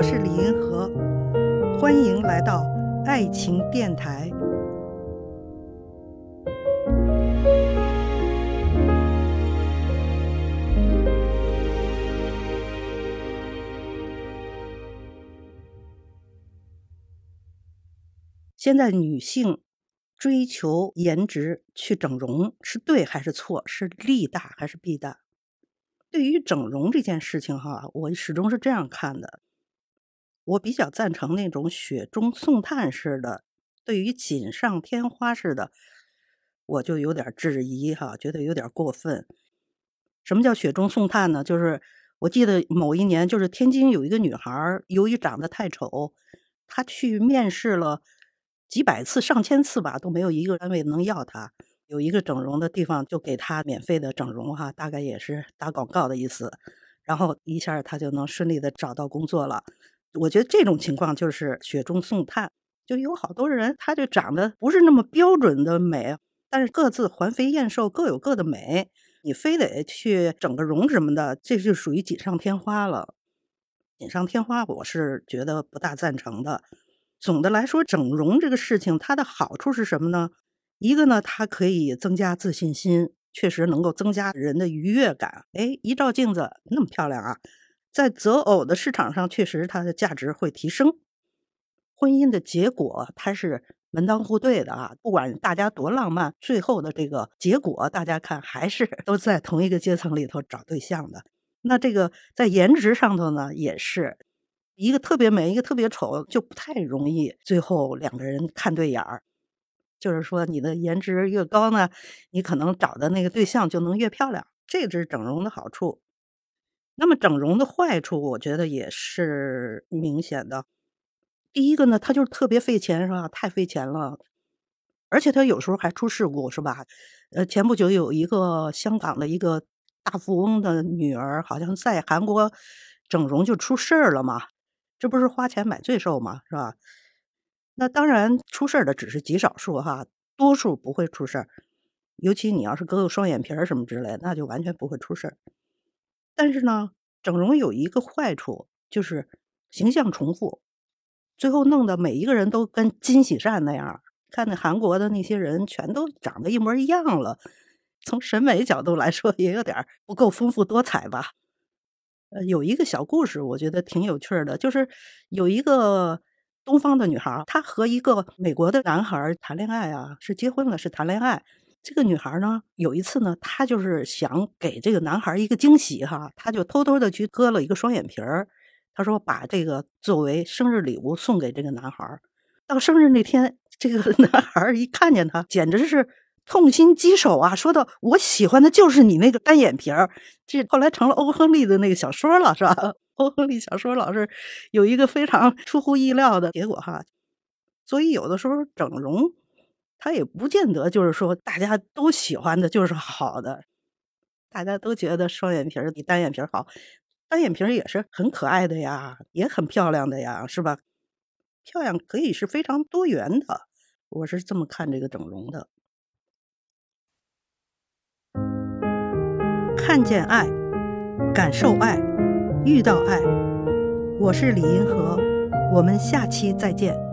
我是李银河，欢迎来到爱情电台。现在女性追求颜值去整容是对还是错？是利大还是弊大？对于整容这件事情，哈，我始终是这样看的。我比较赞成那种雪中送炭式的，对于锦上添花式的，我就有点质疑哈，觉得有点过分。什么叫雪中送炭呢？就是我记得某一年，就是天津有一个女孩，由于长得太丑，她去面试了。几百次、上千次吧，都没有一个单位能要她。有一个整容的地方，就给她免费的整容，哈，大概也是打广告的意思。然后一下她就能顺利的找到工作了。我觉得这种情况就是雪中送炭，就有好多人，他就长得不是那么标准的美，但是各自环肥燕瘦，各有各的美。你非得去整个容什么的，这就属于锦上添花了。锦上添花，我是觉得不大赞成的。总的来说，整容这个事情，它的好处是什么呢？一个呢，它可以增加自信心，确实能够增加人的愉悦感。哎，一照镜子那么漂亮啊，在择偶的市场上，确实它的价值会提升。婚姻的结果，它是门当户对的啊，不管大家多浪漫，最后的这个结果，大家看还是 都在同一个阶层里头找对象的。那这个在颜值上头呢，也是。一个特别美，一个特别丑，就不太容易最后两个人看对眼儿。就是说，你的颜值越高呢，你可能找的那个对象就能越漂亮。这是整容的好处。那么整容的坏处，我觉得也是明显的。第一个呢，它就是特别费钱，是吧？太费钱了，而且它有时候还出事故，是吧？呃，前不久有一个香港的一个大富翁的女儿，好像在韩国整容就出事儿了嘛。这不是花钱买罪受嘛？是吧？那当然出事儿的只是极少数哈，多数不会出事儿。尤其你要是割个双眼皮儿什么之类，那就完全不会出事儿。但是呢，整容有一个坏处，就是形象重复，最后弄得每一个人都跟金喜善那样。看那韩国的那些人，全都长得一模一样了。从审美角度来说，也有点不够丰富多彩吧。呃，有一个小故事，我觉得挺有趣的，就是有一个东方的女孩，她和一个美国的男孩谈恋爱啊，是结婚了，是谈恋爱。这个女孩呢，有一次呢，她就是想给这个男孩一个惊喜哈，她就偷偷的去割了一个双眼皮儿，她说把这个作为生日礼物送给这个男孩。到生日那天，这个 男孩一看见她，简直是。痛心疾首啊！说到我喜欢的就是你那个单眼皮儿，这后来成了欧亨利的那个小说了，是吧？欧亨利小说老是有一个非常出乎意料的结果哈。所以有的时候整容，它也不见得就是说大家都喜欢的就是好的，大家都觉得双眼皮儿比单眼皮儿好，单眼皮儿也是很可爱的呀，也很漂亮的呀，是吧？漂亮可以是非常多元的，我是这么看这个整容的。看见爱，感受爱，遇到爱。我是李银河，我们下期再见。